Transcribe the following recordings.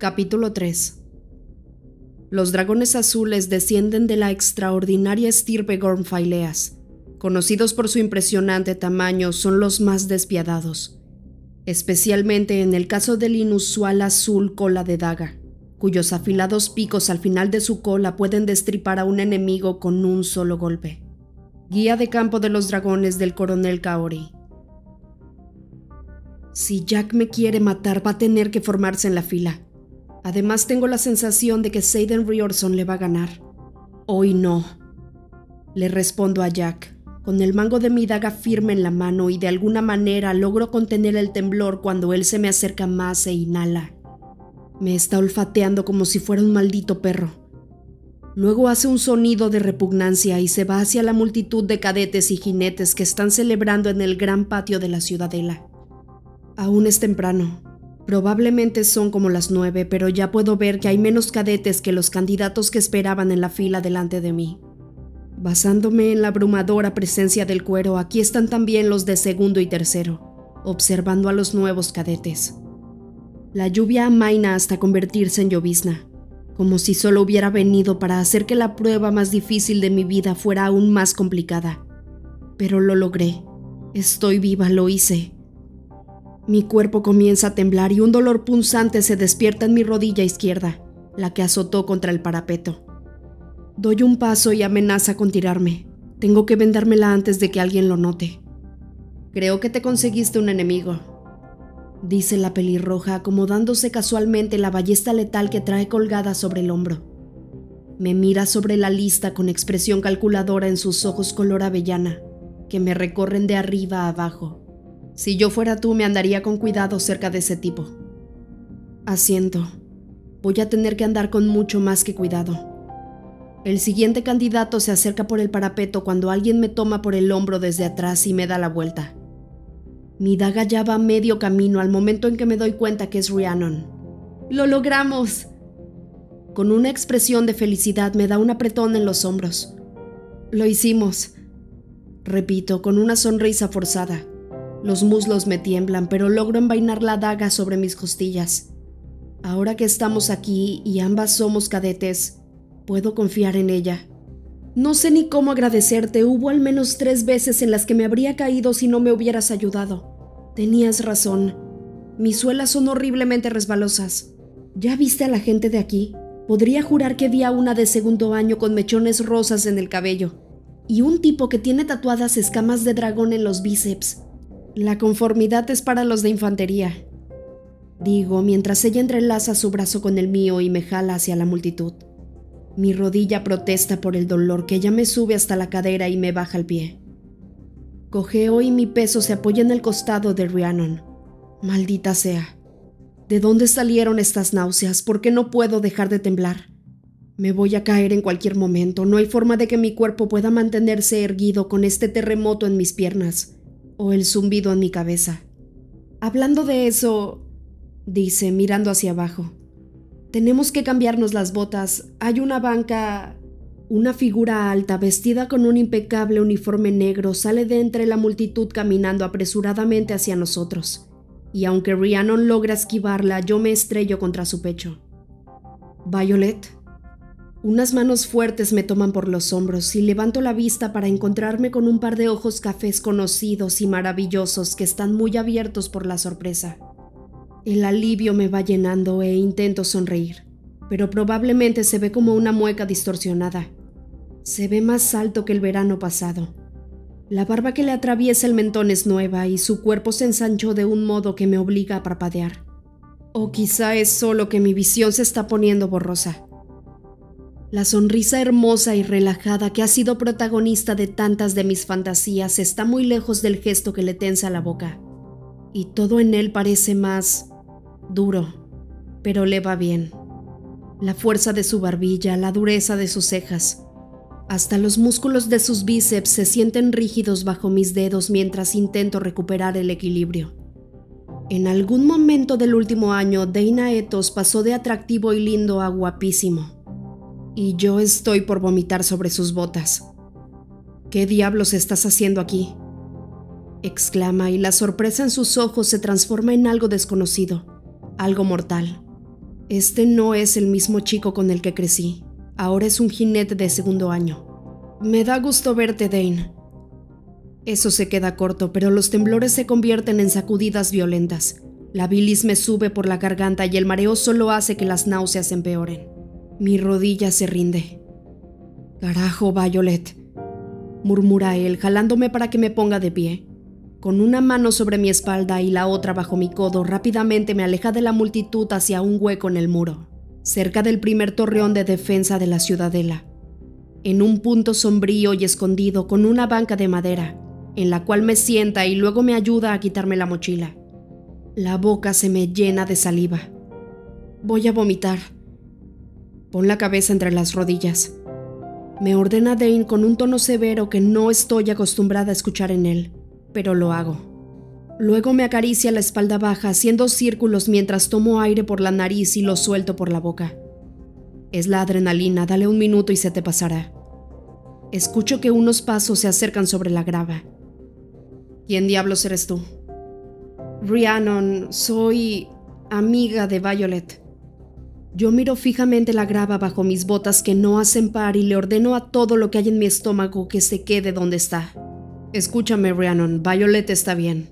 Capítulo 3 Los dragones azules descienden de la extraordinaria estirpe Gormfaileas. Conocidos por su impresionante tamaño, son los más despiadados, especialmente en el caso del inusual azul cola de daga, cuyos afilados picos al final de su cola pueden destripar a un enemigo con un solo golpe. Guía de campo de los dragones del coronel Kaori. Si Jack me quiere matar, va a tener que formarse en la fila. Además, tengo la sensación de que Seiden Riorson le va a ganar. Hoy no. Le respondo a Jack, con el mango de mi daga firme en la mano y de alguna manera logro contener el temblor cuando él se me acerca más e inhala. Me está olfateando como si fuera un maldito perro. Luego hace un sonido de repugnancia y se va hacia la multitud de cadetes y jinetes que están celebrando en el gran patio de la ciudadela. Aún es temprano. Probablemente son como las nueve, pero ya puedo ver que hay menos cadetes que los candidatos que esperaban en la fila delante de mí. Basándome en la abrumadora presencia del cuero, aquí están también los de segundo y tercero, observando a los nuevos cadetes. La lluvia amaina hasta convertirse en llovizna, como si solo hubiera venido para hacer que la prueba más difícil de mi vida fuera aún más complicada. Pero lo logré. Estoy viva, lo hice. Mi cuerpo comienza a temblar y un dolor punzante se despierta en mi rodilla izquierda, la que azotó contra el parapeto. Doy un paso y amenaza con tirarme. Tengo que vendármela antes de que alguien lo note. Creo que te conseguiste un enemigo, dice la pelirroja acomodándose casualmente la ballesta letal que trae colgada sobre el hombro. Me mira sobre la lista con expresión calculadora en sus ojos color avellana, que me recorren de arriba a abajo. Si yo fuera tú, me andaría con cuidado cerca de ese tipo. Asiento. Voy a tener que andar con mucho más que cuidado. El siguiente candidato se acerca por el parapeto cuando alguien me toma por el hombro desde atrás y me da la vuelta. Mi daga ya va medio camino al momento en que me doy cuenta que es Rhiannon. ¡Lo logramos! Con una expresión de felicidad me da un apretón en los hombros. Lo hicimos. Repito, con una sonrisa forzada. Los muslos me tiemblan, pero logro envainar la daga sobre mis costillas. Ahora que estamos aquí y ambas somos cadetes, puedo confiar en ella. No sé ni cómo agradecerte, hubo al menos tres veces en las que me habría caído si no me hubieras ayudado. Tenías razón. Mis suelas son horriblemente resbalosas. ¿Ya viste a la gente de aquí? Podría jurar que vi a una de segundo año con mechones rosas en el cabello. Y un tipo que tiene tatuadas escamas de dragón en los bíceps. La conformidad es para los de infantería, digo mientras ella entrelaza su brazo con el mío y me jala hacia la multitud. Mi rodilla protesta por el dolor que ya me sube hasta la cadera y me baja el pie. Cogeo y mi peso se apoya en el costado de Rhiannon. Maldita sea. ¿De dónde salieron estas náuseas? ¿Por qué no puedo dejar de temblar? Me voy a caer en cualquier momento. No hay forma de que mi cuerpo pueda mantenerse erguido con este terremoto en mis piernas o el zumbido en mi cabeza. Hablando de eso, dice mirando hacia abajo, tenemos que cambiarnos las botas. Hay una banca... Una figura alta, vestida con un impecable uniforme negro, sale de entre la multitud caminando apresuradamente hacia nosotros. Y aunque Rhiannon logra esquivarla, yo me estrello contra su pecho. Violet, unas manos fuertes me toman por los hombros y levanto la vista para encontrarme con un par de ojos cafés conocidos y maravillosos que están muy abiertos por la sorpresa. El alivio me va llenando e intento sonreír, pero probablemente se ve como una mueca distorsionada. Se ve más alto que el verano pasado. La barba que le atraviesa el mentón es nueva y su cuerpo se ensanchó de un modo que me obliga a parpadear. O quizá es solo que mi visión se está poniendo borrosa. La sonrisa hermosa y relajada que ha sido protagonista de tantas de mis fantasías está muy lejos del gesto que le tensa la boca. Y todo en él parece más duro, pero le va bien. La fuerza de su barbilla, la dureza de sus cejas. Hasta los músculos de sus bíceps se sienten rígidos bajo mis dedos mientras intento recuperar el equilibrio. En algún momento del último año, Dana Etos pasó de atractivo y lindo a guapísimo y yo estoy por vomitar sobre sus botas. ¿Qué diablos estás haciendo aquí? exclama y la sorpresa en sus ojos se transforma en algo desconocido, algo mortal. Este no es el mismo chico con el que crecí. Ahora es un jinete de segundo año. Me da gusto verte, Dane. Eso se queda corto, pero los temblores se convierten en sacudidas violentas. La bilis me sube por la garganta y el mareo solo hace que las náuseas empeoren. Mi rodilla se rinde. Carajo, Violet, murmura él, jalándome para que me ponga de pie. Con una mano sobre mi espalda y la otra bajo mi codo, rápidamente me aleja de la multitud hacia un hueco en el muro, cerca del primer torreón de defensa de la ciudadela. En un punto sombrío y escondido, con una banca de madera, en la cual me sienta y luego me ayuda a quitarme la mochila. La boca se me llena de saliva. Voy a vomitar. Pon la cabeza entre las rodillas. Me ordena Dane con un tono severo que no estoy acostumbrada a escuchar en él, pero lo hago. Luego me acaricia la espalda baja, haciendo círculos mientras tomo aire por la nariz y lo suelto por la boca. Es la adrenalina, dale un minuto y se te pasará. Escucho que unos pasos se acercan sobre la grava. ¿Quién diablos eres tú? Rhiannon, soy amiga de Violet. Yo miro fijamente la grava bajo mis botas que no hacen par y le ordeno a todo lo que hay en mi estómago que se quede donde está. Escúchame, Rhiannon, Violet está bien.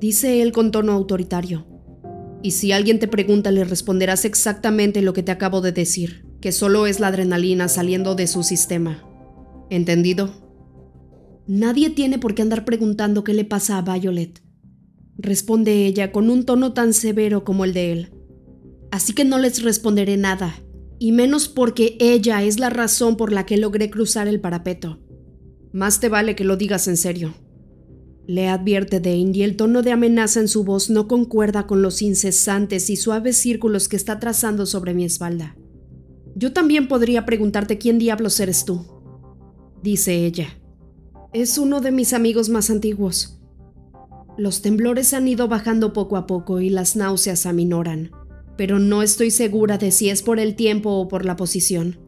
Dice él con tono autoritario. Y si alguien te pregunta, le responderás exactamente lo que te acabo de decir, que solo es la adrenalina saliendo de su sistema. ¿Entendido? Nadie tiene por qué andar preguntando qué le pasa a Violet responde ella con un tono tan severo como el de él. Así que no les responderé nada, y menos porque ella es la razón por la que logré cruzar el parapeto. Más te vale que lo digas en serio. Le advierte Dane y el tono de amenaza en su voz no concuerda con los incesantes y suaves círculos que está trazando sobre mi espalda. Yo también podría preguntarte quién diablos eres tú, dice ella. Es uno de mis amigos más antiguos. Los temblores han ido bajando poco a poco y las náuseas aminoran, pero no estoy segura de si es por el tiempo o por la posición.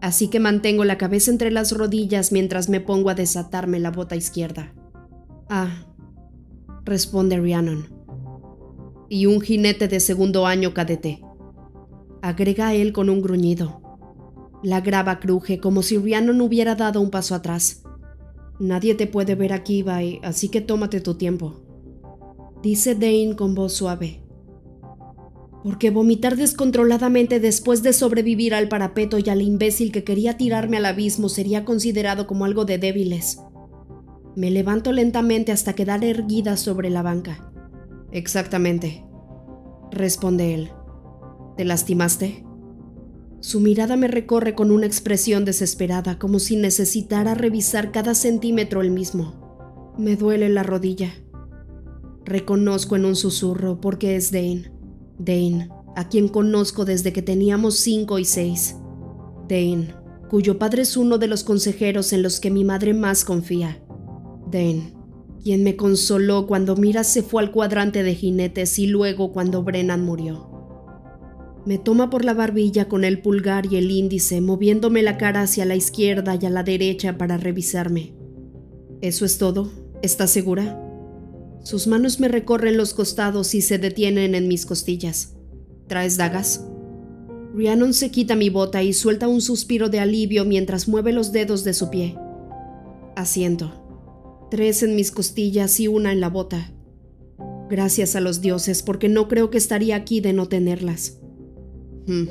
Así que mantengo la cabeza entre las rodillas mientras me pongo a desatarme la bota izquierda. Ah, responde Rhiannon. Y un jinete de segundo año cadete. Agrega él con un gruñido. La grava cruje como si Rhiannon hubiera dado un paso atrás. Nadie te puede ver aquí, Bai, así que tómate tu tiempo dice Dane con voz suave. Porque vomitar descontroladamente después de sobrevivir al parapeto y al imbécil que quería tirarme al abismo sería considerado como algo de débiles. Me levanto lentamente hasta quedar erguida sobre la banca. Exactamente, responde él. ¿Te lastimaste? Su mirada me recorre con una expresión desesperada, como si necesitara revisar cada centímetro el mismo. Me duele la rodilla. Reconozco en un susurro porque es Dane. Dane, a quien conozco desde que teníamos cinco y seis. Dane, cuyo padre es uno de los consejeros en los que mi madre más confía. Dane, quien me consoló cuando Mira se fue al cuadrante de jinetes y luego cuando Brennan murió. Me toma por la barbilla con el pulgar y el índice, moviéndome la cara hacia la izquierda y a la derecha para revisarme. ¿Eso es todo? ¿Estás segura? Sus manos me recorren los costados y se detienen en mis costillas. ¿Traes dagas? Rhiannon se quita mi bota y suelta un suspiro de alivio mientras mueve los dedos de su pie. Asiento. Tres en mis costillas y una en la bota. Gracias a los dioses, porque no creo que estaría aquí de no tenerlas. Hmm.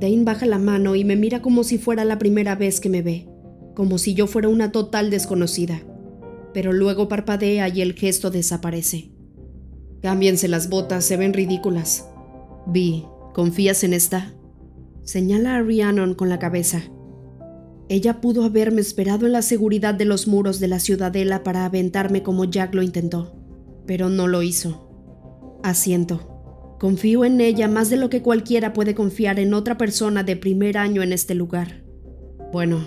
Dane baja la mano y me mira como si fuera la primera vez que me ve, como si yo fuera una total desconocida pero luego parpadea y el gesto desaparece. Cámbiense las botas, se ven ridículas. Vi, ¿confías en esta? Señala a Rhiannon con la cabeza. Ella pudo haberme esperado en la seguridad de los muros de la ciudadela para aventarme como Jack lo intentó, pero no lo hizo. Asiento. Confío en ella más de lo que cualquiera puede confiar en otra persona de primer año en este lugar. Bueno,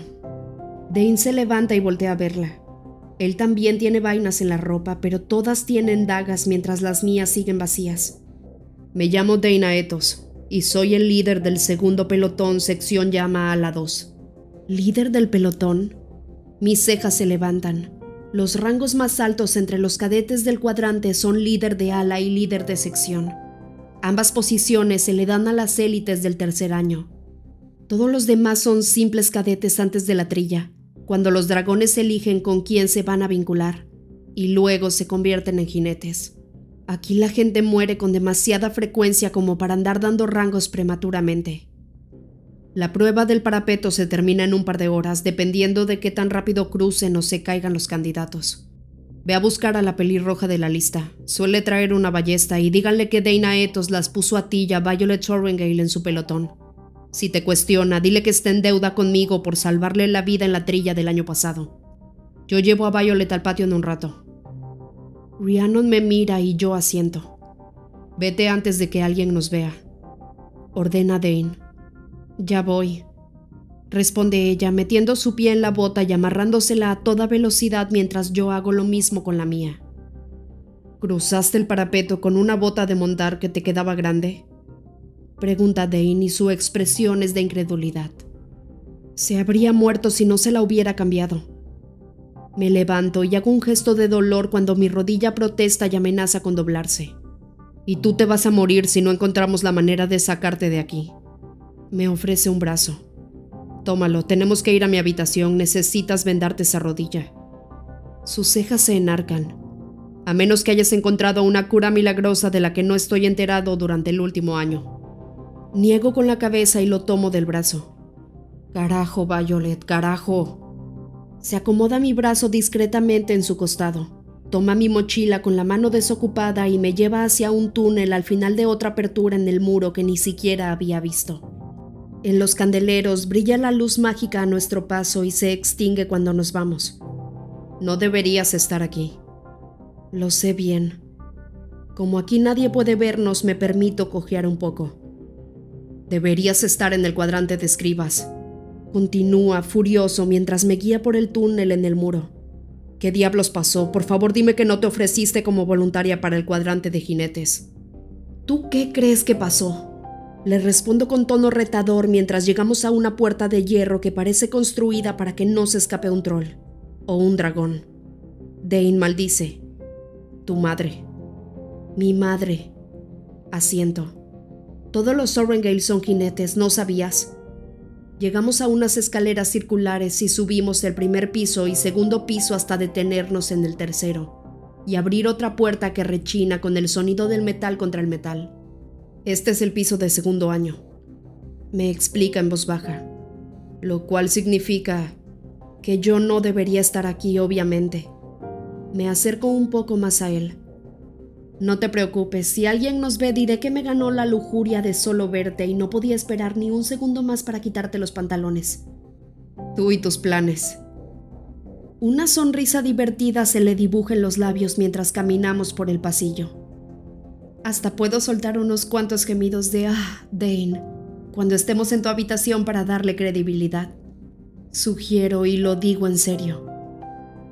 Dane se levanta y voltea a verla. Él también tiene vainas en la ropa, pero todas tienen dagas mientras las mías siguen vacías. Me llamo Dana Etos y soy el líder del segundo pelotón sección llama a la 2. ¿Líder del pelotón? Mis cejas se levantan. Los rangos más altos entre los cadetes del cuadrante son líder de ala y líder de sección. Ambas posiciones se le dan a las élites del tercer año. Todos los demás son simples cadetes antes de la trilla, cuando los dragones eligen con quién se van a vincular, y luego se convierten en jinetes. Aquí la gente muere con demasiada frecuencia como para andar dando rangos prematuramente. La prueba del parapeto se termina en un par de horas, dependiendo de qué tan rápido crucen o se caigan los candidatos. Ve a buscar a la pelirroja de la lista. Suele traer una ballesta y díganle que Dana Etos las puso a ti y a Violet Sorrengale en su pelotón. Si te cuestiona, dile que está en deuda conmigo por salvarle la vida en la trilla del año pasado. Yo llevo a Violet al patio en un rato. Rhiannon me mira y yo asiento. Vete antes de que alguien nos vea. Ordena Dane. Ya voy, responde ella, metiendo su pie en la bota y amarrándosela a toda velocidad mientras yo hago lo mismo con la mía. ¿Cruzaste el parapeto con una bota de montar que te quedaba grande? Pregunta Dane y su expresión es de incredulidad. Se habría muerto si no se la hubiera cambiado. Me levanto y hago un gesto de dolor cuando mi rodilla protesta y amenaza con doblarse. Y tú te vas a morir si no encontramos la manera de sacarte de aquí. Me ofrece un brazo. Tómalo, tenemos que ir a mi habitación, necesitas vendarte esa rodilla. Sus cejas se enarcan. A menos que hayas encontrado una cura milagrosa de la que no estoy enterado durante el último año. Niego con la cabeza y lo tomo del brazo. Carajo, Violet, carajo. Se acomoda mi brazo discretamente en su costado. Toma mi mochila con la mano desocupada y me lleva hacia un túnel al final de otra apertura en el muro que ni siquiera había visto. En los candeleros brilla la luz mágica a nuestro paso y se extingue cuando nos vamos. No deberías estar aquí. Lo sé bien. Como aquí nadie puede vernos, me permito cojear un poco. Deberías estar en el cuadrante de escribas. Continúa, furioso, mientras me guía por el túnel en el muro. ¿Qué diablos pasó? Por favor dime que no te ofreciste como voluntaria para el cuadrante de jinetes. ¿Tú qué crees que pasó? Le respondo con tono retador mientras llegamos a una puerta de hierro que parece construida para que no se escape un troll o un dragón. Dane maldice. Tu madre. Mi madre. Asiento. Todos los Sorrengale son jinetes, ¿no sabías? Llegamos a unas escaleras circulares y subimos el primer piso y segundo piso hasta detenernos en el tercero, y abrir otra puerta que rechina con el sonido del metal contra el metal. Este es el piso de segundo año, me explica en voz baja, lo cual significa que yo no debería estar aquí, obviamente. Me acerco un poco más a él. No te preocupes, si alguien nos ve diré que me ganó la lujuria de solo verte y no podía esperar ni un segundo más para quitarte los pantalones. Tú y tus planes. Una sonrisa divertida se le dibuja en los labios mientras caminamos por el pasillo. Hasta puedo soltar unos cuantos gemidos de ah, Dane, cuando estemos en tu habitación para darle credibilidad. Sugiero y lo digo en serio.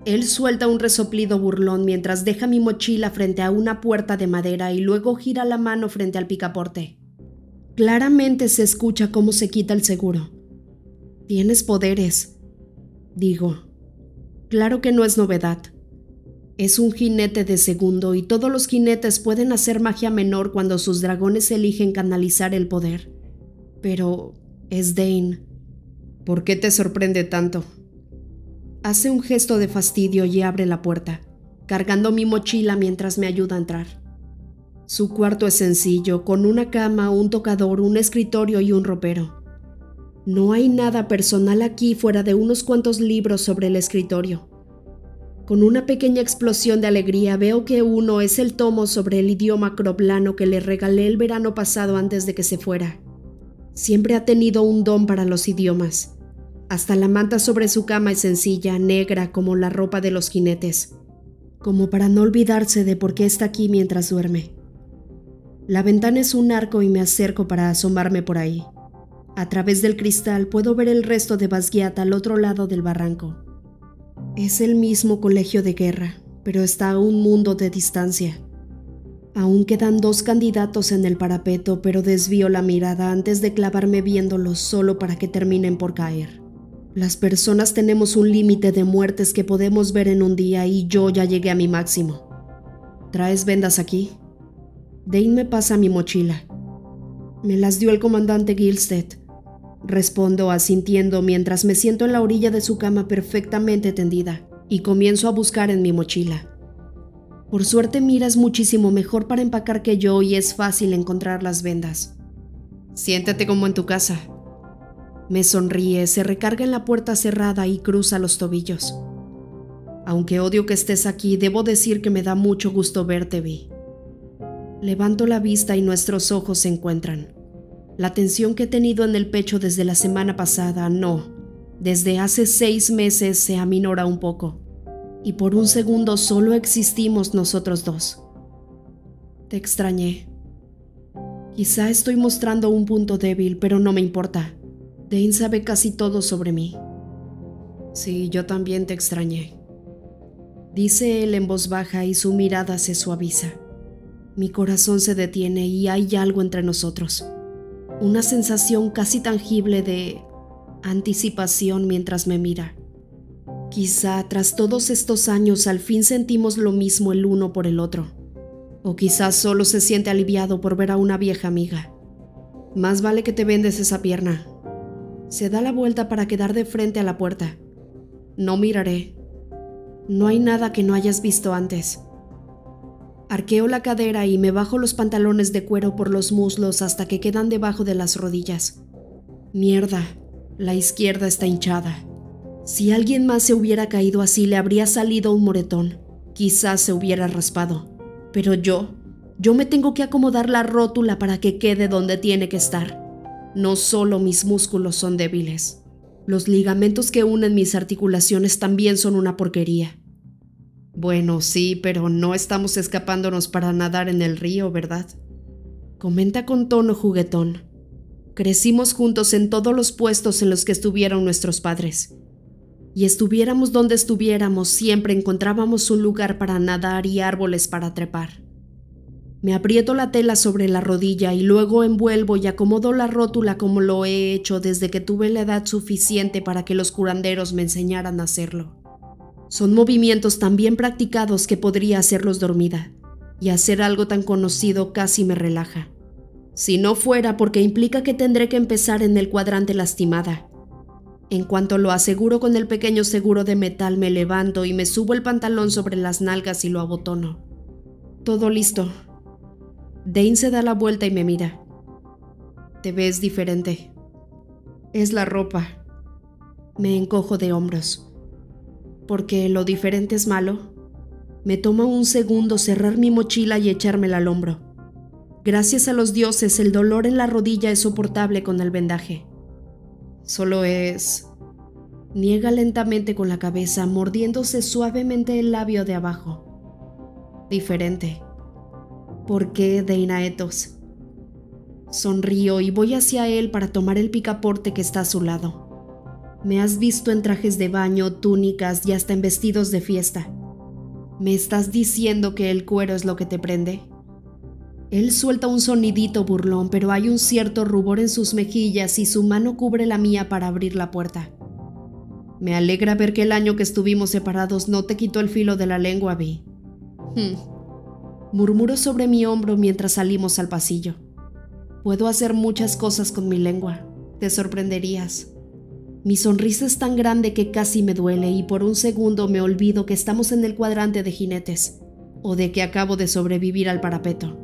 Él suelta un resoplido burlón mientras deja mi mochila frente a una puerta de madera y luego gira la mano frente al picaporte. Claramente se escucha cómo se quita el seguro. Tienes poderes, digo. Claro que no es novedad. Es un jinete de segundo y todos los jinetes pueden hacer magia menor cuando sus dragones eligen canalizar el poder. Pero es Dane. ¿Por qué te sorprende tanto? Hace un gesto de fastidio y abre la puerta, cargando mi mochila mientras me ayuda a entrar. Su cuarto es sencillo, con una cama, un tocador, un escritorio y un ropero. No hay nada personal aquí fuera de unos cuantos libros sobre el escritorio. Con una pequeña explosión de alegría veo que uno es el tomo sobre el idioma croplano que le regalé el verano pasado antes de que se fuera. Siempre ha tenido un don para los idiomas hasta la manta sobre su cama es sencilla, negra como la ropa de los jinetes, como para no olvidarse de por qué está aquí mientras duerme. La ventana es un arco y me acerco para asomarme por ahí. A través del cristal puedo ver el resto de Basquiat al otro lado del barranco. Es el mismo colegio de guerra, pero está a un mundo de distancia. Aún quedan dos candidatos en el parapeto, pero desvío la mirada antes de clavarme viéndolos solo para que terminen por caer. Las personas tenemos un límite de muertes que podemos ver en un día y yo ya llegué a mi máximo. ¿Traes vendas aquí? Dane me pasa mi mochila. Me las dio el comandante Gilstead. Respondo asintiendo mientras me siento en la orilla de su cama perfectamente tendida y comienzo a buscar en mi mochila. Por suerte Mira es muchísimo mejor para empacar que yo y es fácil encontrar las vendas. Siéntate como en tu casa. Me sonríe, se recarga en la puerta cerrada y cruza los tobillos. Aunque odio que estés aquí, debo decir que me da mucho gusto verte, Vi. Levanto la vista y nuestros ojos se encuentran. La tensión que he tenido en el pecho desde la semana pasada, no, desde hace seis meses se aminora un poco. Y por un segundo solo existimos nosotros dos. Te extrañé. Quizá estoy mostrando un punto débil, pero no me importa. Dane sabe casi todo sobre mí. Sí, yo también te extrañé. Dice él en voz baja y su mirada se suaviza. Mi corazón se detiene y hay algo entre nosotros. Una sensación casi tangible de anticipación mientras me mira. Quizá tras todos estos años al fin sentimos lo mismo el uno por el otro. O quizás solo se siente aliviado por ver a una vieja amiga. Más vale que te vendes esa pierna. Se da la vuelta para quedar de frente a la puerta. No miraré. No hay nada que no hayas visto antes. Arqueo la cadera y me bajo los pantalones de cuero por los muslos hasta que quedan debajo de las rodillas. Mierda, la izquierda está hinchada. Si alguien más se hubiera caído así le habría salido un moretón. Quizás se hubiera raspado. Pero yo, yo me tengo que acomodar la rótula para que quede donde tiene que estar. No solo mis músculos son débiles. Los ligamentos que unen mis articulaciones también son una porquería. Bueno, sí, pero no estamos escapándonos para nadar en el río, ¿verdad? Comenta con tono juguetón. Crecimos juntos en todos los puestos en los que estuvieron nuestros padres. Y estuviéramos donde estuviéramos, siempre encontrábamos un lugar para nadar y árboles para trepar. Me aprieto la tela sobre la rodilla y luego envuelvo y acomodo la rótula como lo he hecho desde que tuve la edad suficiente para que los curanderos me enseñaran a hacerlo. Son movimientos tan bien practicados que podría hacerlos dormida, y hacer algo tan conocido casi me relaja. Si no fuera porque implica que tendré que empezar en el cuadrante lastimada. En cuanto lo aseguro con el pequeño seguro de metal, me levanto y me subo el pantalón sobre las nalgas y lo abotono. Todo listo. Dane se da la vuelta y me mira. Te ves diferente. Es la ropa. Me encojo de hombros porque lo diferente es malo. Me toma un segundo cerrar mi mochila y echármela al hombro. Gracias a los dioses, el dolor en la rodilla es soportable con el vendaje. Solo es... Niega lentamente con la cabeza, mordiéndose suavemente el labio de abajo. Diferente. ¿Por qué, Deinaetos? Sonrío y voy hacia él para tomar el picaporte que está a su lado. Me has visto en trajes de baño, túnicas y hasta en vestidos de fiesta. ¿Me estás diciendo que el cuero es lo que te prende? Él suelta un sonidito burlón, pero hay un cierto rubor en sus mejillas y su mano cubre la mía para abrir la puerta. Me alegra ver que el año que estuvimos separados no te quitó el filo de la lengua, Vi. Hmm. Murmuro sobre mi hombro mientras salimos al pasillo. Puedo hacer muchas cosas con mi lengua. Te sorprenderías. Mi sonrisa es tan grande que casi me duele y por un segundo me olvido que estamos en el cuadrante de jinetes o de que acabo de sobrevivir al parapeto.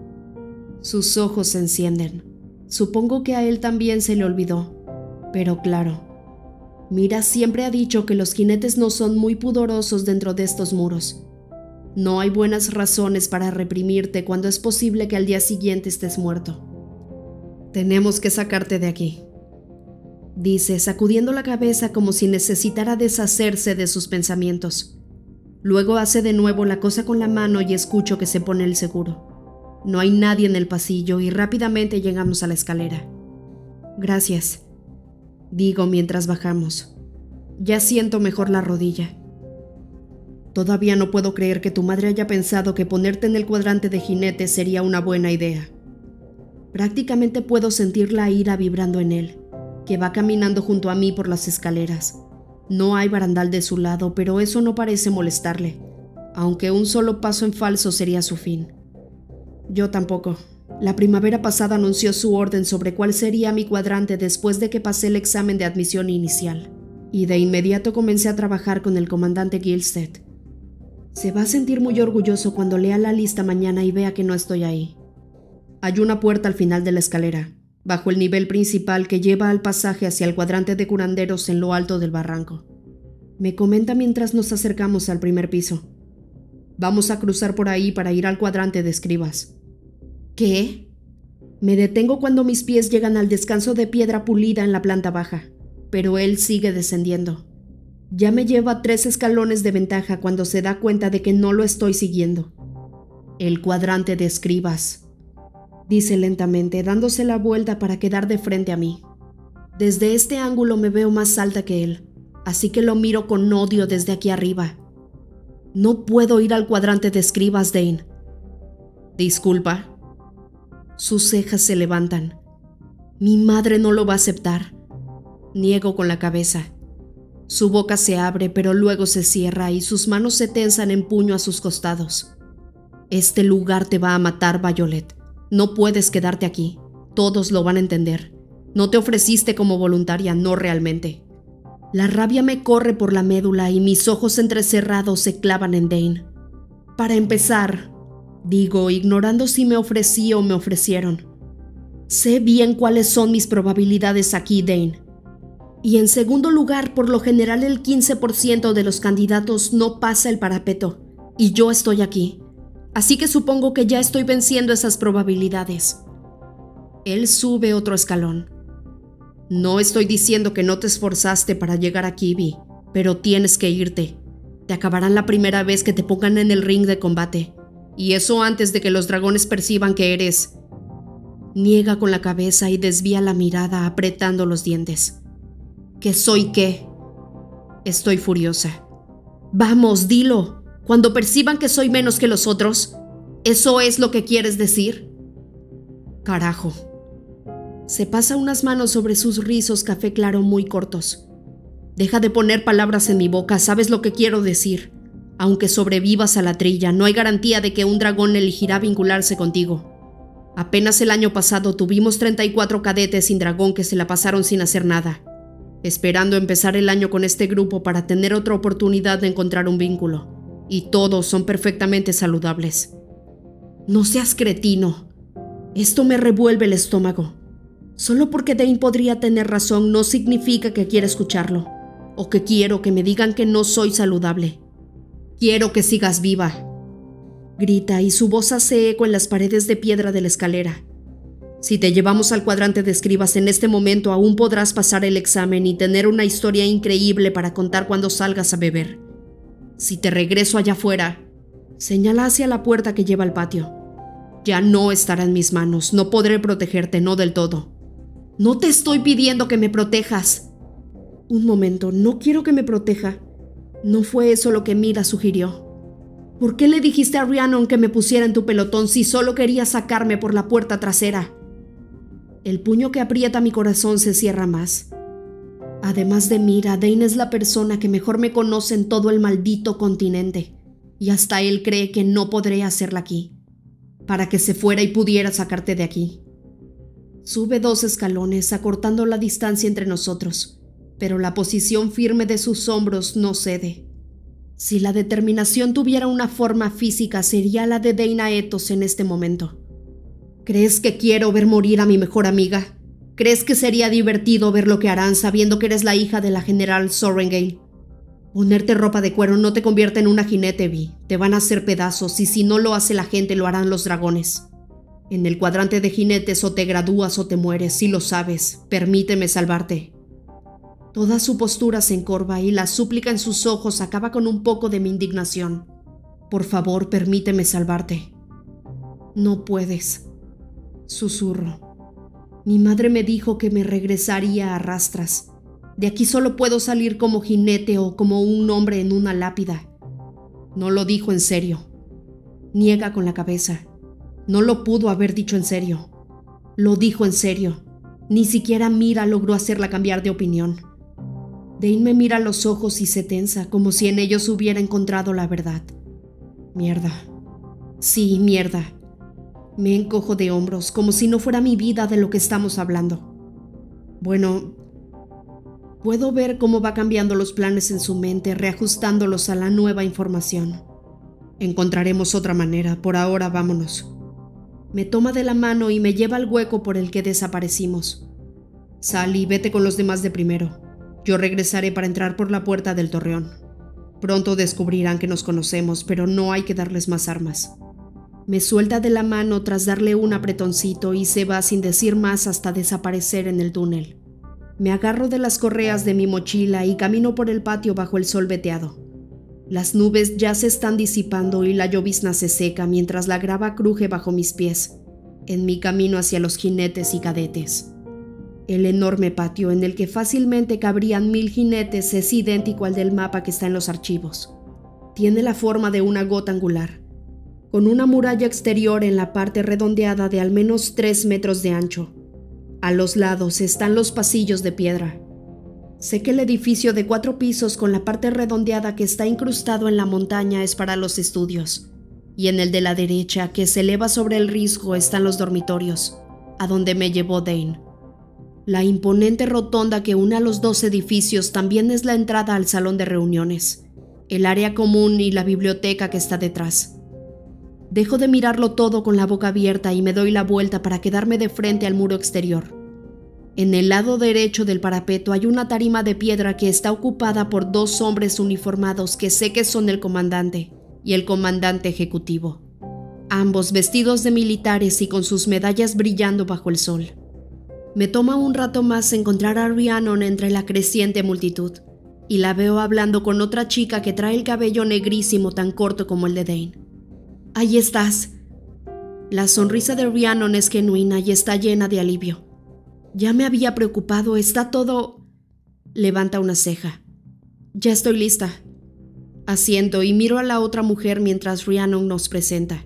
Sus ojos se encienden. Supongo que a él también se le olvidó. Pero claro, Mira siempre ha dicho que los jinetes no son muy pudorosos dentro de estos muros. No hay buenas razones para reprimirte cuando es posible que al día siguiente estés muerto. Tenemos que sacarte de aquí dice, sacudiendo la cabeza como si necesitara deshacerse de sus pensamientos. Luego hace de nuevo la cosa con la mano y escucho que se pone el seguro. No hay nadie en el pasillo y rápidamente llegamos a la escalera. Gracias, digo mientras bajamos. Ya siento mejor la rodilla. Todavía no puedo creer que tu madre haya pensado que ponerte en el cuadrante de jinete sería una buena idea. Prácticamente puedo sentir la ira vibrando en él que va caminando junto a mí por las escaleras. No hay barandal de su lado, pero eso no parece molestarle, aunque un solo paso en falso sería su fin. Yo tampoco. La primavera pasada anunció su orden sobre cuál sería mi cuadrante después de que pasé el examen de admisión inicial, y de inmediato comencé a trabajar con el comandante Gilstead. Se va a sentir muy orgulloso cuando lea la lista mañana y vea que no estoy ahí. Hay una puerta al final de la escalera, bajo el nivel principal que lleva al pasaje hacia el cuadrante de curanderos en lo alto del barranco. Me comenta mientras nos acercamos al primer piso. Vamos a cruzar por ahí para ir al cuadrante de escribas. ¿Qué? Me detengo cuando mis pies llegan al descanso de piedra pulida en la planta baja, pero él sigue descendiendo. Ya me lleva tres escalones de ventaja cuando se da cuenta de que no lo estoy siguiendo. El cuadrante de escribas, dice lentamente, dándose la vuelta para quedar de frente a mí. Desde este ángulo me veo más alta que él, así que lo miro con odio desde aquí arriba. No puedo ir al cuadrante de escribas, Dane. Disculpa, sus cejas se levantan. Mi madre no lo va a aceptar. Niego con la cabeza. Su boca se abre, pero luego se cierra y sus manos se tensan en puño a sus costados. Este lugar te va a matar, Violet. No puedes quedarte aquí. Todos lo van a entender. No te ofreciste como voluntaria, no realmente. La rabia me corre por la médula y mis ojos entrecerrados se clavan en Dane. Para empezar, digo, ignorando si me ofrecí o me ofrecieron. Sé bien cuáles son mis probabilidades aquí, Dane. Y en segundo lugar, por lo general el 15% de los candidatos no pasa el parapeto, y yo estoy aquí. Así que supongo que ya estoy venciendo esas probabilidades. Él sube otro escalón. No estoy diciendo que no te esforzaste para llegar aquí, Vi, pero tienes que irte. Te acabarán la primera vez que te pongan en el ring de combate. Y eso antes de que los dragones perciban que eres... Niega con la cabeza y desvía la mirada apretando los dientes. ¿Que soy qué? Estoy furiosa. Vamos, dilo. Cuando perciban que soy menos que los otros, ¿eso es lo que quieres decir? Carajo. Se pasa unas manos sobre sus rizos café claro muy cortos. Deja de poner palabras en mi boca, sabes lo que quiero decir. Aunque sobrevivas a la trilla, no hay garantía de que un dragón elegirá vincularse contigo. Apenas el año pasado tuvimos 34 cadetes sin dragón que se la pasaron sin hacer nada, esperando empezar el año con este grupo para tener otra oportunidad de encontrar un vínculo. Y todos son perfectamente saludables. No seas cretino. Esto me revuelve el estómago. Solo porque Dane podría tener razón no significa que quiera escucharlo, o que quiero que me digan que no soy saludable. Quiero que sigas viva. Grita y su voz hace eco en las paredes de piedra de la escalera. Si te llevamos al cuadrante de escribas en este momento, aún podrás pasar el examen y tener una historia increíble para contar cuando salgas a beber. Si te regreso allá afuera, señala hacia la puerta que lleva al patio. Ya no estará en mis manos, no podré protegerte, no del todo. No te estoy pidiendo que me protejas. Un momento, no quiero que me proteja. No fue eso lo que Mira sugirió. ¿Por qué le dijiste a Rhiannon que me pusiera en tu pelotón si solo quería sacarme por la puerta trasera? El puño que aprieta mi corazón se cierra más. Además de Mira, Dane es la persona que mejor me conoce en todo el maldito continente, y hasta él cree que no podré hacerla aquí, para que se fuera y pudiera sacarte de aquí. Sube dos escalones, acortando la distancia entre nosotros pero la posición firme de sus hombros no cede. Si la determinación tuviera una forma física, sería la de Dana Etos en este momento. ¿Crees que quiero ver morir a mi mejor amiga? ¿Crees que sería divertido ver lo que harán sabiendo que eres la hija de la general Sorengale? Ponerte ropa de cuero no te convierte en una jinete, Vi. Te van a hacer pedazos y si no lo hace la gente, lo harán los dragones. En el cuadrante de jinetes o te gradúas o te mueres, si lo sabes. Permíteme salvarte. Toda su postura se encorva y la súplica en sus ojos acaba con un poco de mi indignación. Por favor, permíteme salvarte. No puedes. Susurro. Mi madre me dijo que me regresaría a rastras. De aquí solo puedo salir como jinete o como un hombre en una lápida. No lo dijo en serio. Niega con la cabeza. No lo pudo haber dicho en serio. Lo dijo en serio. Ni siquiera Mira logró hacerla cambiar de opinión. Dane me mira a los ojos y se tensa, como si en ellos hubiera encontrado la verdad. Mierda. Sí, mierda. Me encojo de hombros, como si no fuera mi vida de lo que estamos hablando. Bueno, puedo ver cómo va cambiando los planes en su mente, reajustándolos a la nueva información. Encontraremos otra manera, por ahora vámonos. Me toma de la mano y me lleva al hueco por el que desaparecimos. Sal y vete con los demás de primero. Yo regresaré para entrar por la puerta del torreón. Pronto descubrirán que nos conocemos, pero no hay que darles más armas. Me suelta de la mano tras darle un apretoncito y se va sin decir más hasta desaparecer en el túnel. Me agarro de las correas de mi mochila y camino por el patio bajo el sol veteado. Las nubes ya se están disipando y la llovizna se seca mientras la grava cruje bajo mis pies, en mi camino hacia los jinetes y cadetes. El enorme patio en el que fácilmente cabrían mil jinetes es idéntico al del mapa que está en los archivos. Tiene la forma de una gota angular con una muralla exterior en la parte redondeada de al menos 3 metros de ancho. A los lados están los pasillos de piedra. Sé que el edificio de cuatro pisos con la parte redondeada que está incrustado en la montaña es para los estudios, y en el de la derecha, que se eleva sobre el risco, están los dormitorios, a donde me llevó Dane. La imponente rotonda que une a los dos edificios también es la entrada al salón de reuniones, el área común y la biblioteca que está detrás. Dejo de mirarlo todo con la boca abierta y me doy la vuelta para quedarme de frente al muro exterior. En el lado derecho del parapeto hay una tarima de piedra que está ocupada por dos hombres uniformados que sé que son el comandante y el comandante ejecutivo, ambos vestidos de militares y con sus medallas brillando bajo el sol. Me toma un rato más encontrar a Rhiannon entre la creciente multitud, y la veo hablando con otra chica que trae el cabello negrísimo tan corto como el de Dane. Ahí estás. La sonrisa de Rhiannon es genuina y está llena de alivio. Ya me había preocupado, está todo... Levanta una ceja. Ya estoy lista. Asiento y miro a la otra mujer mientras Rhiannon nos presenta.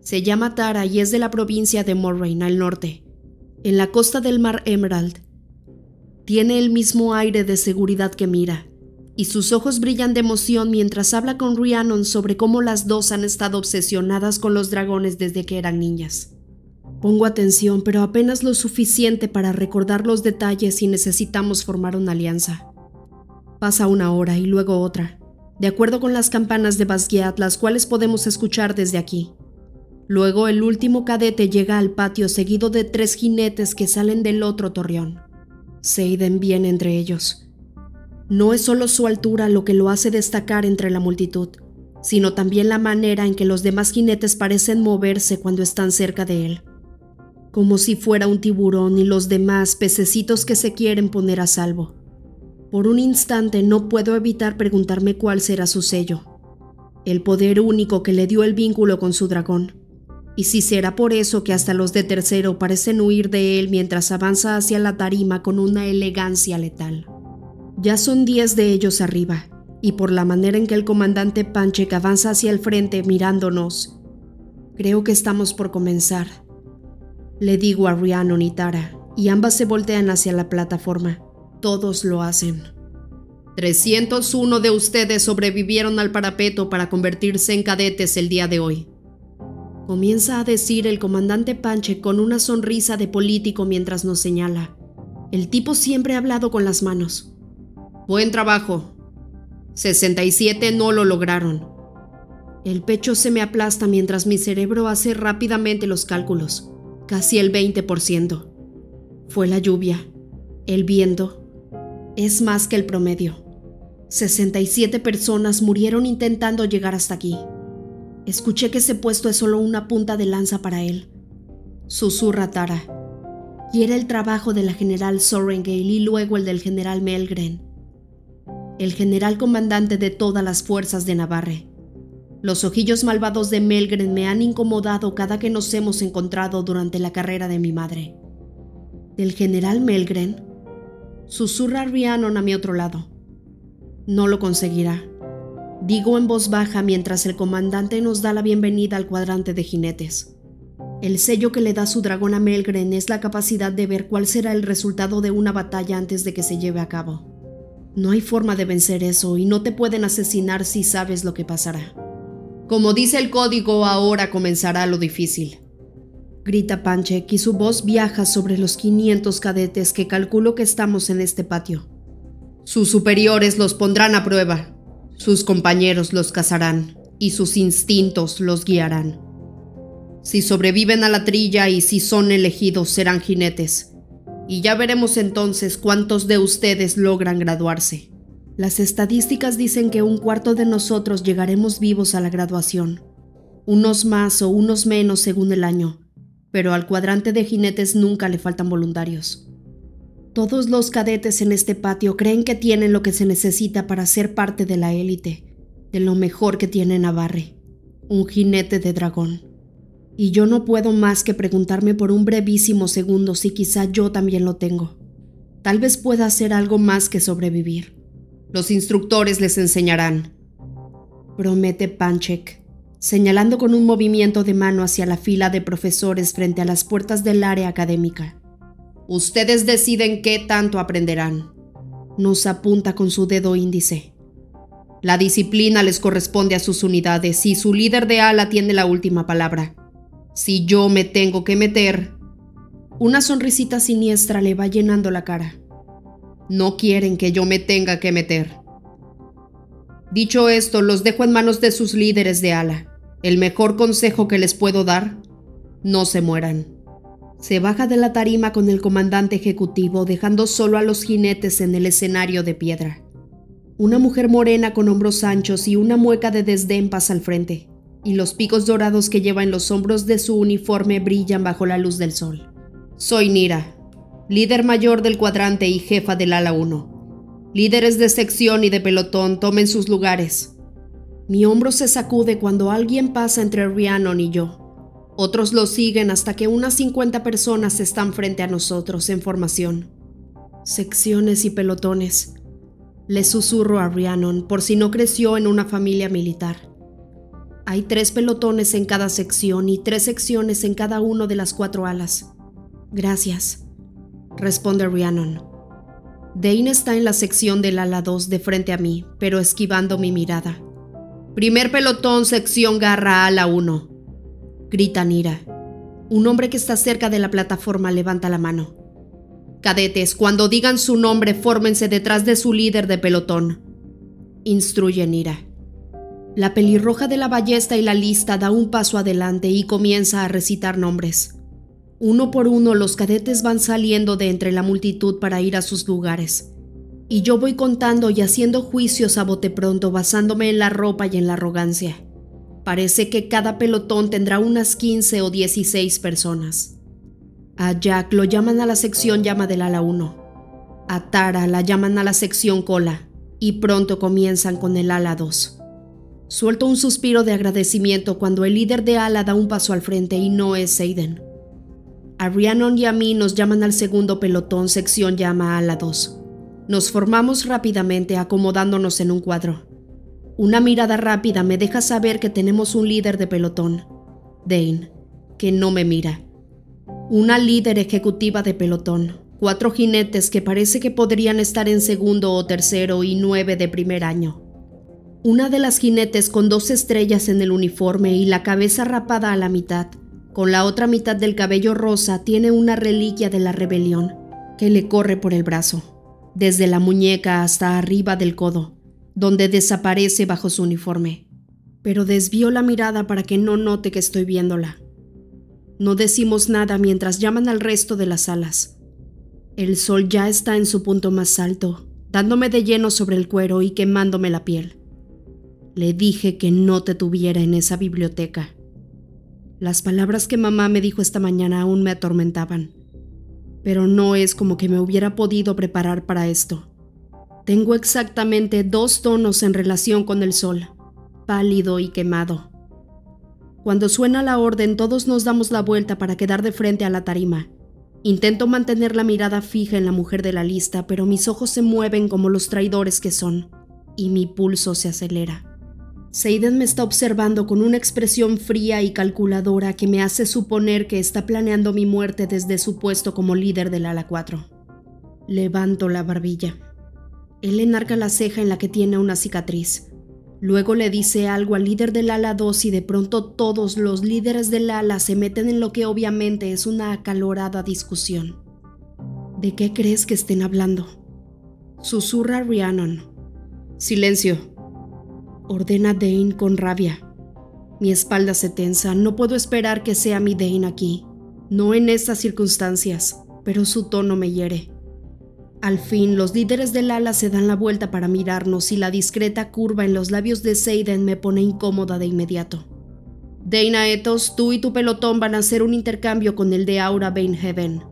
Se llama Tara y es de la provincia de Moraine, al norte, en la costa del mar Emerald. Tiene el mismo aire de seguridad que Mira, y sus ojos brillan de emoción mientras habla con Rhiannon sobre cómo las dos han estado obsesionadas con los dragones desde que eran niñas. Pongo atención, pero apenas lo suficiente para recordar los detalles y necesitamos formar una alianza. Pasa una hora y luego otra, de acuerdo con las campanas de Basquiat, las cuales podemos escuchar desde aquí. Luego el último cadete llega al patio seguido de tres jinetes que salen del otro torreón. Seiden viene entre ellos. No es solo su altura lo que lo hace destacar entre la multitud, sino también la manera en que los demás jinetes parecen moverse cuando están cerca de él. Como si fuera un tiburón y los demás pececitos que se quieren poner a salvo. Por un instante no puedo evitar preguntarme cuál será su sello, el poder único que le dio el vínculo con su dragón, y si será por eso que hasta los de tercero parecen huir de él mientras avanza hacia la tarima con una elegancia letal. Ya son diez de ellos arriba, y por la manera en que el comandante Panchek avanza hacia el frente mirándonos, creo que estamos por comenzar. Le digo a Rhiannon y Tara, y ambas se voltean hacia la plataforma. Todos lo hacen. 301 de ustedes sobrevivieron al parapeto para convertirse en cadetes el día de hoy. Comienza a decir el comandante Panche con una sonrisa de político mientras nos señala. El tipo siempre ha hablado con las manos. Buen trabajo. 67 no lo lograron. El pecho se me aplasta mientras mi cerebro hace rápidamente los cálculos. Casi el 20%. Fue la lluvia, el viento. Es más que el promedio. 67 personas murieron intentando llegar hasta aquí. Escuché que ese puesto es solo una punta de lanza para él. Susurra Tara. Y era el trabajo de la general Sorengale y luego el del general Melgren el general comandante de todas las fuerzas de Navarre. Los ojillos malvados de Melgren me han incomodado cada que nos hemos encontrado durante la carrera de mi madre. ¿Del general Melgren? Susurra Rhiannon a mi otro lado. No lo conseguirá. Digo en voz baja mientras el comandante nos da la bienvenida al cuadrante de jinetes. El sello que le da su dragón a Melgren es la capacidad de ver cuál será el resultado de una batalla antes de que se lleve a cabo. No hay forma de vencer eso y no te pueden asesinar si sabes lo que pasará. Como dice el código, ahora comenzará lo difícil. grita Panchek y su voz viaja sobre los 500 cadetes que calculo que estamos en este patio. Sus superiores los pondrán a prueba, sus compañeros los cazarán y sus instintos los guiarán. Si sobreviven a la trilla y si son elegidos serán jinetes. Y ya veremos entonces cuántos de ustedes logran graduarse. Las estadísticas dicen que un cuarto de nosotros llegaremos vivos a la graduación. Unos más o unos menos según el año, pero al cuadrante de jinetes nunca le faltan voluntarios. Todos los cadetes en este patio creen que tienen lo que se necesita para ser parte de la élite, de lo mejor que tiene Navarre, un jinete de dragón. Y yo no puedo más que preguntarme por un brevísimo segundo si quizá yo también lo tengo. Tal vez pueda hacer algo más que sobrevivir. Los instructores les enseñarán. Promete Panchek, señalando con un movimiento de mano hacia la fila de profesores frente a las puertas del área académica. Ustedes deciden qué tanto aprenderán. Nos apunta con su dedo índice. La disciplina les corresponde a sus unidades y su líder de ala tiene la última palabra. Si yo me tengo que meter... Una sonrisita siniestra le va llenando la cara. No quieren que yo me tenga que meter. Dicho esto, los dejo en manos de sus líderes de ala. El mejor consejo que les puedo dar, no se mueran. Se baja de la tarima con el comandante ejecutivo, dejando solo a los jinetes en el escenario de piedra. Una mujer morena con hombros anchos y una mueca de desdén pasa al frente y los picos dorados que lleva en los hombros de su uniforme brillan bajo la luz del sol. Soy Nira, líder mayor del cuadrante y jefa del ala 1. Líderes de sección y de pelotón tomen sus lugares. Mi hombro se sacude cuando alguien pasa entre Rhiannon y yo. Otros lo siguen hasta que unas 50 personas están frente a nosotros en formación. Secciones y pelotones. Le susurro a Rhiannon por si no creció en una familia militar. Hay tres pelotones en cada sección y tres secciones en cada uno de las cuatro alas. Gracias, responde Rhiannon. Dane está en la sección del ala 2 de frente a mí, pero esquivando mi mirada. Primer pelotón, sección garra ala 1. Grita Nira. Un hombre que está cerca de la plataforma levanta la mano. Cadetes, cuando digan su nombre, fórmense detrás de su líder de pelotón. Instruye Nira. La pelirroja de la ballesta y la lista da un paso adelante y comienza a recitar nombres. Uno por uno los cadetes van saliendo de entre la multitud para ir a sus lugares. Y yo voy contando y haciendo juicios a bote pronto basándome en la ropa y en la arrogancia. Parece que cada pelotón tendrá unas 15 o 16 personas. A Jack lo llaman a la sección llama del ala 1. A Tara la llaman a la sección cola. Y pronto comienzan con el ala 2. Suelto un suspiro de agradecimiento cuando el líder de ala da un paso al frente y no es Seiden. A Rhiannon y a mí nos llaman al segundo pelotón, sección llama ala 2. Nos formamos rápidamente acomodándonos en un cuadro. Una mirada rápida me deja saber que tenemos un líder de pelotón, Dane, que no me mira. Una líder ejecutiva de pelotón, cuatro jinetes que parece que podrían estar en segundo o tercero y nueve de primer año. Una de las jinetes con dos estrellas en el uniforme y la cabeza rapada a la mitad, con la otra mitad del cabello rosa, tiene una reliquia de la rebelión que le corre por el brazo, desde la muñeca hasta arriba del codo, donde desaparece bajo su uniforme. Pero desvío la mirada para que no note que estoy viéndola. No decimos nada mientras llaman al resto de las alas. El sol ya está en su punto más alto, dándome de lleno sobre el cuero y quemándome la piel. Le dije que no te tuviera en esa biblioteca. Las palabras que mamá me dijo esta mañana aún me atormentaban, pero no es como que me hubiera podido preparar para esto. Tengo exactamente dos tonos en relación con el sol, pálido y quemado. Cuando suena la orden todos nos damos la vuelta para quedar de frente a la tarima. Intento mantener la mirada fija en la mujer de la lista, pero mis ojos se mueven como los traidores que son, y mi pulso se acelera. Seiden me está observando con una expresión fría y calculadora que me hace suponer que está planeando mi muerte desde su puesto como líder del ala 4. Levanto la barbilla. Él enarca la ceja en la que tiene una cicatriz. Luego le dice algo al líder del ala 2 y de pronto todos los líderes del ala se meten en lo que obviamente es una acalorada discusión. ¿De qué crees que estén hablando? Susurra Rhiannon. Silencio. Ordena Dane con rabia. Mi espalda se tensa, no puedo esperar que sea mi Dane aquí. No en estas circunstancias, pero su tono me hiere. Al fin, los líderes del ala se dan la vuelta para mirarnos y la discreta curva en los labios de Seiden me pone incómoda de inmediato. Dana Ethos, tú y tu pelotón van a hacer un intercambio con el de Aura Bainheaven.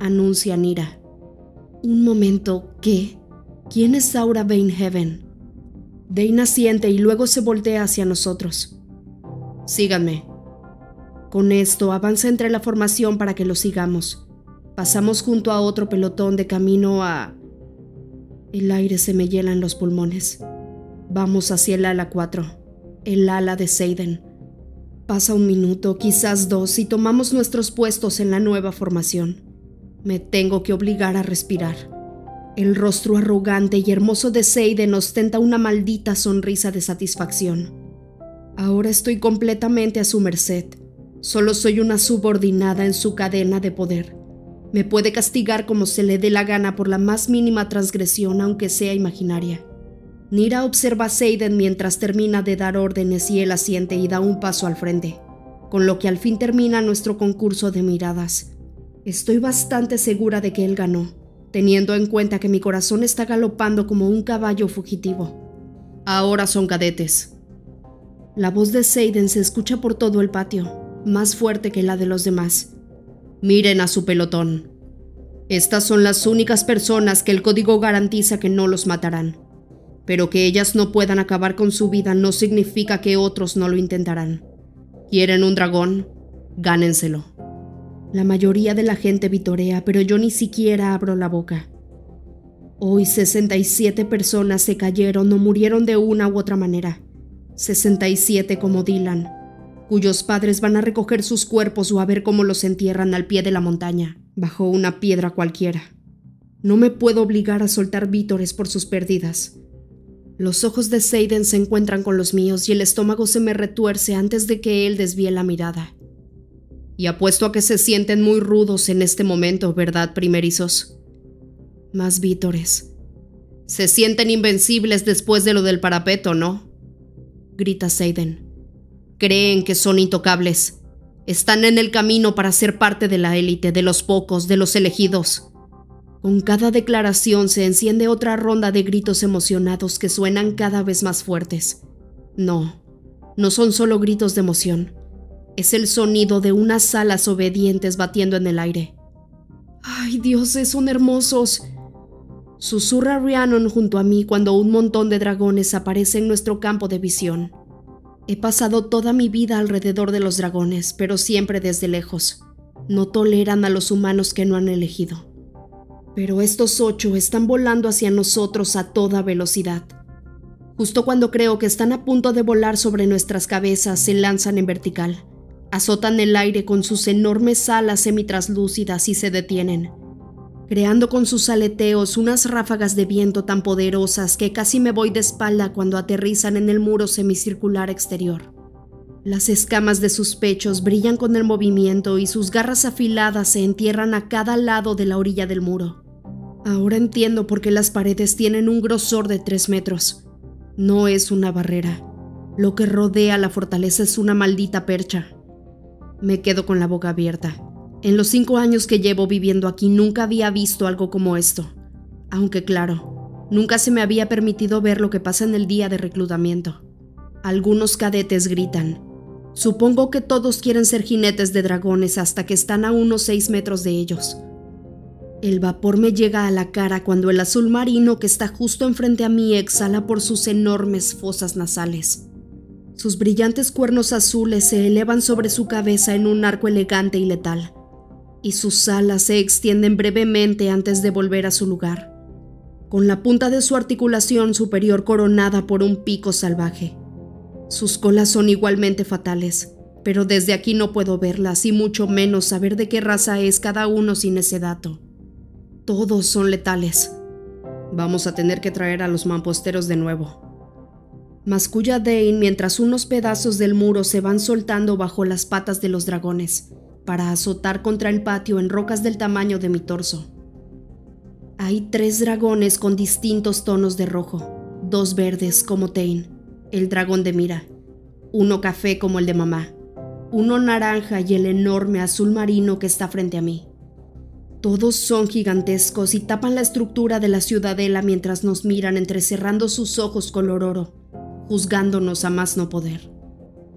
Anuncia Nira. Un momento, ¿qué? ¿Quién es Aura Bainheaven? Dana siente y luego se voltea hacia nosotros. Síganme. Con esto avanza entre la formación para que lo sigamos. Pasamos junto a otro pelotón de camino a... El aire se me hiela en los pulmones. Vamos hacia el ala 4, el ala de Seiden. Pasa un minuto, quizás dos, y tomamos nuestros puestos en la nueva formación. Me tengo que obligar a respirar. El rostro arrogante y hermoso de Seiden ostenta una maldita sonrisa de satisfacción. Ahora estoy completamente a su merced. Solo soy una subordinada en su cadena de poder. Me puede castigar como se le dé la gana por la más mínima transgresión, aunque sea imaginaria. Nira observa a Seiden mientras termina de dar órdenes y él asiente y da un paso al frente, con lo que al fin termina nuestro concurso de miradas. Estoy bastante segura de que él ganó, teniendo en cuenta que mi corazón está galopando como un caballo fugitivo. Ahora son cadetes. La voz de Seiden se escucha por todo el patio, más fuerte que la de los demás Miren a su pelotón. Estas son las únicas personas que el código garantiza que no los matarán. Pero que ellas no puedan acabar con su vida no significa que otros no lo intentarán. ¿Quieren un dragón? Gánenselo. La mayoría de la gente vitorea, pero yo ni siquiera abro la boca. Hoy 67 personas se cayeron o murieron de una u otra manera. 67 como Dylan, cuyos padres van a recoger sus cuerpos o a ver cómo los entierran al pie de la montaña, bajo una piedra cualquiera. No me puedo obligar a soltar vítores por sus pérdidas. Los ojos de Seiden se encuentran con los míos y el estómago se me retuerce antes de que él desvíe la mirada. Y apuesto a que se sienten muy rudos en este momento, ¿verdad, primerizos? Más vítores. Se sienten invencibles después de lo del parapeto, ¿no? grita Seiden. Creen que son intocables. Están en el camino para ser parte de la élite, de los pocos, de los elegidos. Con cada declaración se enciende otra ronda de gritos emocionados que suenan cada vez más fuertes. No, no son solo gritos de emoción. Es el sonido de unas alas obedientes batiendo en el aire. ¡Ay, dioses, son hermosos! Susurra Rhiannon junto a mí cuando un montón de dragones aparece en nuestro campo de visión. He pasado toda mi vida alrededor de los dragones, pero siempre desde lejos. No toleran a los humanos que no han elegido. Pero estos ocho están volando hacia nosotros a toda velocidad. Justo cuando creo que están a punto de volar sobre nuestras cabezas, se lanzan en vertical. Azotan el aire con sus enormes alas semitraslúcidas y se detienen creando con sus aleteos unas ráfagas de viento tan poderosas que casi me voy de espalda cuando aterrizan en el muro semicircular exterior. Las escamas de sus pechos brillan con el movimiento y sus garras afiladas se entierran a cada lado de la orilla del muro. Ahora entiendo por qué las paredes tienen un grosor de tres metros. No es una barrera. Lo que rodea la fortaleza es una maldita percha. Me quedo con la boca abierta. En los cinco años que llevo viviendo aquí nunca había visto algo como esto. Aunque claro, nunca se me había permitido ver lo que pasa en el día de reclutamiento. Algunos cadetes gritan. Supongo que todos quieren ser jinetes de dragones hasta que están a unos seis metros de ellos. El vapor me llega a la cara cuando el azul marino que está justo enfrente a mí exhala por sus enormes fosas nasales. Sus brillantes cuernos azules se elevan sobre su cabeza en un arco elegante y letal y sus alas se extienden brevemente antes de volver a su lugar, con la punta de su articulación superior coronada por un pico salvaje. Sus colas son igualmente fatales, pero desde aquí no puedo verlas y mucho menos saber de qué raza es cada uno sin ese dato. Todos son letales. Vamos a tener que traer a los mamposteros de nuevo. Masculla Dane mientras unos pedazos del muro se van soltando bajo las patas de los dragones para azotar contra el patio en rocas del tamaño de mi torso. Hay tres dragones con distintos tonos de rojo, dos verdes como Tain, el dragón de Mira, uno café como el de mamá, uno naranja y el enorme azul marino que está frente a mí. Todos son gigantescos y tapan la estructura de la ciudadela mientras nos miran entrecerrando sus ojos color oro juzgándonos a más no poder.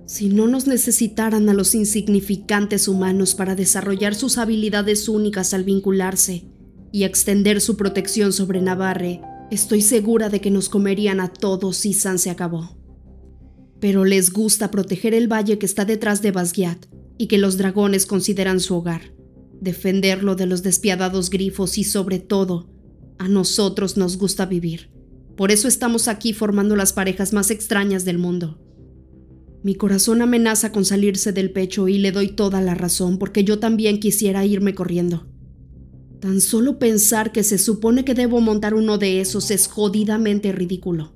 Si no nos necesitaran a los insignificantes humanos para desarrollar sus habilidades únicas al vincularse y extender su protección sobre Navarre, estoy segura de que nos comerían a todos si San se acabó. Pero les gusta proteger el valle que está detrás de Basgiat y que los dragones consideran su hogar, defenderlo de los despiadados grifos y sobre todo, a nosotros nos gusta vivir por eso estamos aquí formando las parejas más extrañas del mundo. Mi corazón amenaza con salirse del pecho y le doy toda la razón porque yo también quisiera irme corriendo. Tan solo pensar que se supone que debo montar uno de esos es jodidamente ridículo.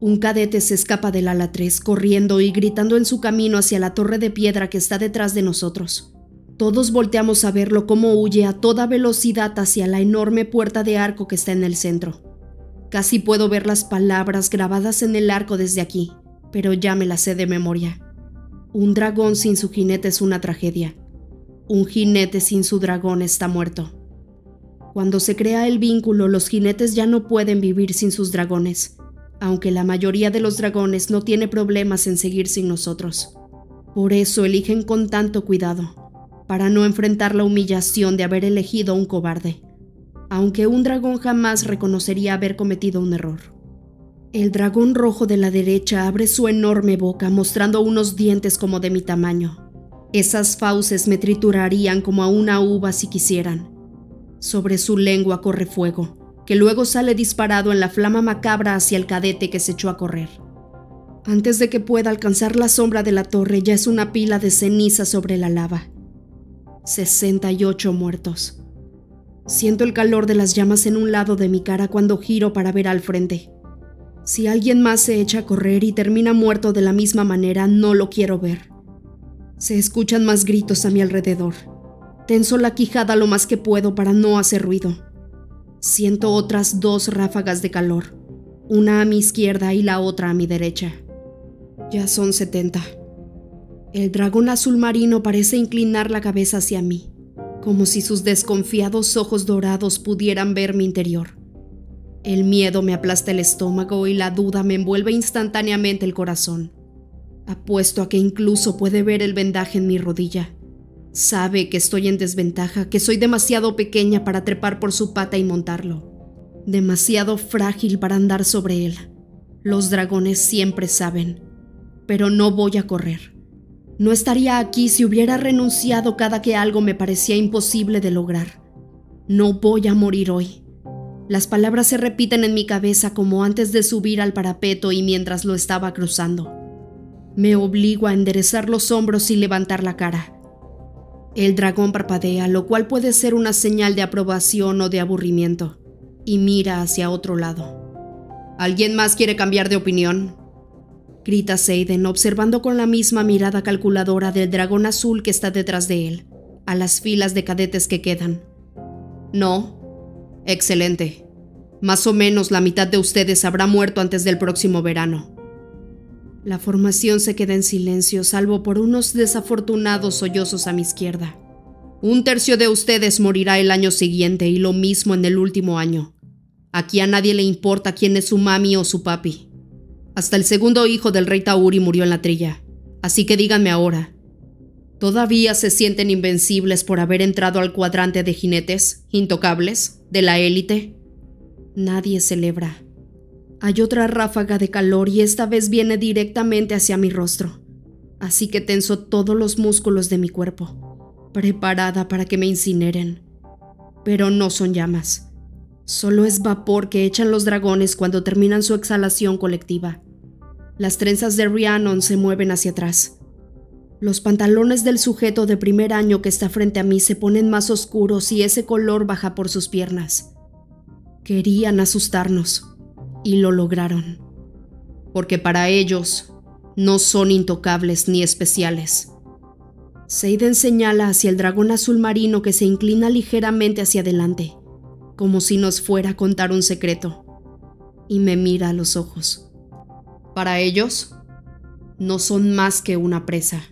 Un cadete se escapa del ala 3 corriendo y gritando en su camino hacia la torre de piedra que está detrás de nosotros. Todos volteamos a verlo cómo huye a toda velocidad hacia la enorme puerta de arco que está en el centro. Casi puedo ver las palabras grabadas en el arco desde aquí, pero ya me las sé de memoria. Un dragón sin su jinete es una tragedia. Un jinete sin su dragón está muerto. Cuando se crea el vínculo, los jinetes ya no pueden vivir sin sus dragones, aunque la mayoría de los dragones no tiene problemas en seguir sin nosotros. Por eso eligen con tanto cuidado, para no enfrentar la humillación de haber elegido a un cobarde aunque un dragón jamás reconocería haber cometido un error. El dragón rojo de la derecha abre su enorme boca mostrando unos dientes como de mi tamaño. Esas fauces me triturarían como a una uva si quisieran. Sobre su lengua corre fuego, que luego sale disparado en la flama macabra hacia el cadete que se echó a correr. Antes de que pueda alcanzar la sombra de la torre ya es una pila de ceniza sobre la lava. 68 muertos. Siento el calor de las llamas en un lado de mi cara cuando giro para ver al frente. Si alguien más se echa a correr y termina muerto de la misma manera, no lo quiero ver. Se escuchan más gritos a mi alrededor. Tenso la quijada lo más que puedo para no hacer ruido. Siento otras dos ráfagas de calor, una a mi izquierda y la otra a mi derecha. Ya son 70. El dragón azul marino parece inclinar la cabeza hacia mí como si sus desconfiados ojos dorados pudieran ver mi interior. El miedo me aplasta el estómago y la duda me envuelve instantáneamente el corazón. Apuesto a que incluso puede ver el vendaje en mi rodilla. Sabe que estoy en desventaja, que soy demasiado pequeña para trepar por su pata y montarlo. Demasiado frágil para andar sobre él. Los dragones siempre saben. Pero no voy a correr. No estaría aquí si hubiera renunciado cada que algo me parecía imposible de lograr. No voy a morir hoy. Las palabras se repiten en mi cabeza como antes de subir al parapeto y mientras lo estaba cruzando. Me obligo a enderezar los hombros y levantar la cara. El dragón parpadea, lo cual puede ser una señal de aprobación o de aburrimiento, y mira hacia otro lado. ¿Alguien más quiere cambiar de opinión? Grita Seiden, observando con la misma mirada calculadora del dragón azul que está detrás de él, a las filas de cadetes que quedan. No. Excelente. Más o menos la mitad de ustedes habrá muerto antes del próximo verano. La formación se queda en silencio, salvo por unos desafortunados sollozos a mi izquierda. Un tercio de ustedes morirá el año siguiente y lo mismo en el último año. Aquí a nadie le importa quién es su mami o su papi. Hasta el segundo hijo del rey Tauri murió en la trilla. Así que díganme ahora, ¿todavía se sienten invencibles por haber entrado al cuadrante de jinetes, intocables, de la élite? Nadie celebra. Hay otra ráfaga de calor y esta vez viene directamente hacia mi rostro. Así que tenso todos los músculos de mi cuerpo, preparada para que me incineren. Pero no son llamas. Solo es vapor que echan los dragones cuando terminan su exhalación colectiva. Las trenzas de Rhiannon se mueven hacia atrás. Los pantalones del sujeto de primer año que está frente a mí se ponen más oscuros y ese color baja por sus piernas. Querían asustarnos y lo lograron. porque para ellos no son intocables ni especiales. Seiden señala hacia el dragón azul marino que se inclina ligeramente hacia adelante, como si nos fuera a contar un secreto, y me mira a los ojos. Para ellos, no son más que una presa.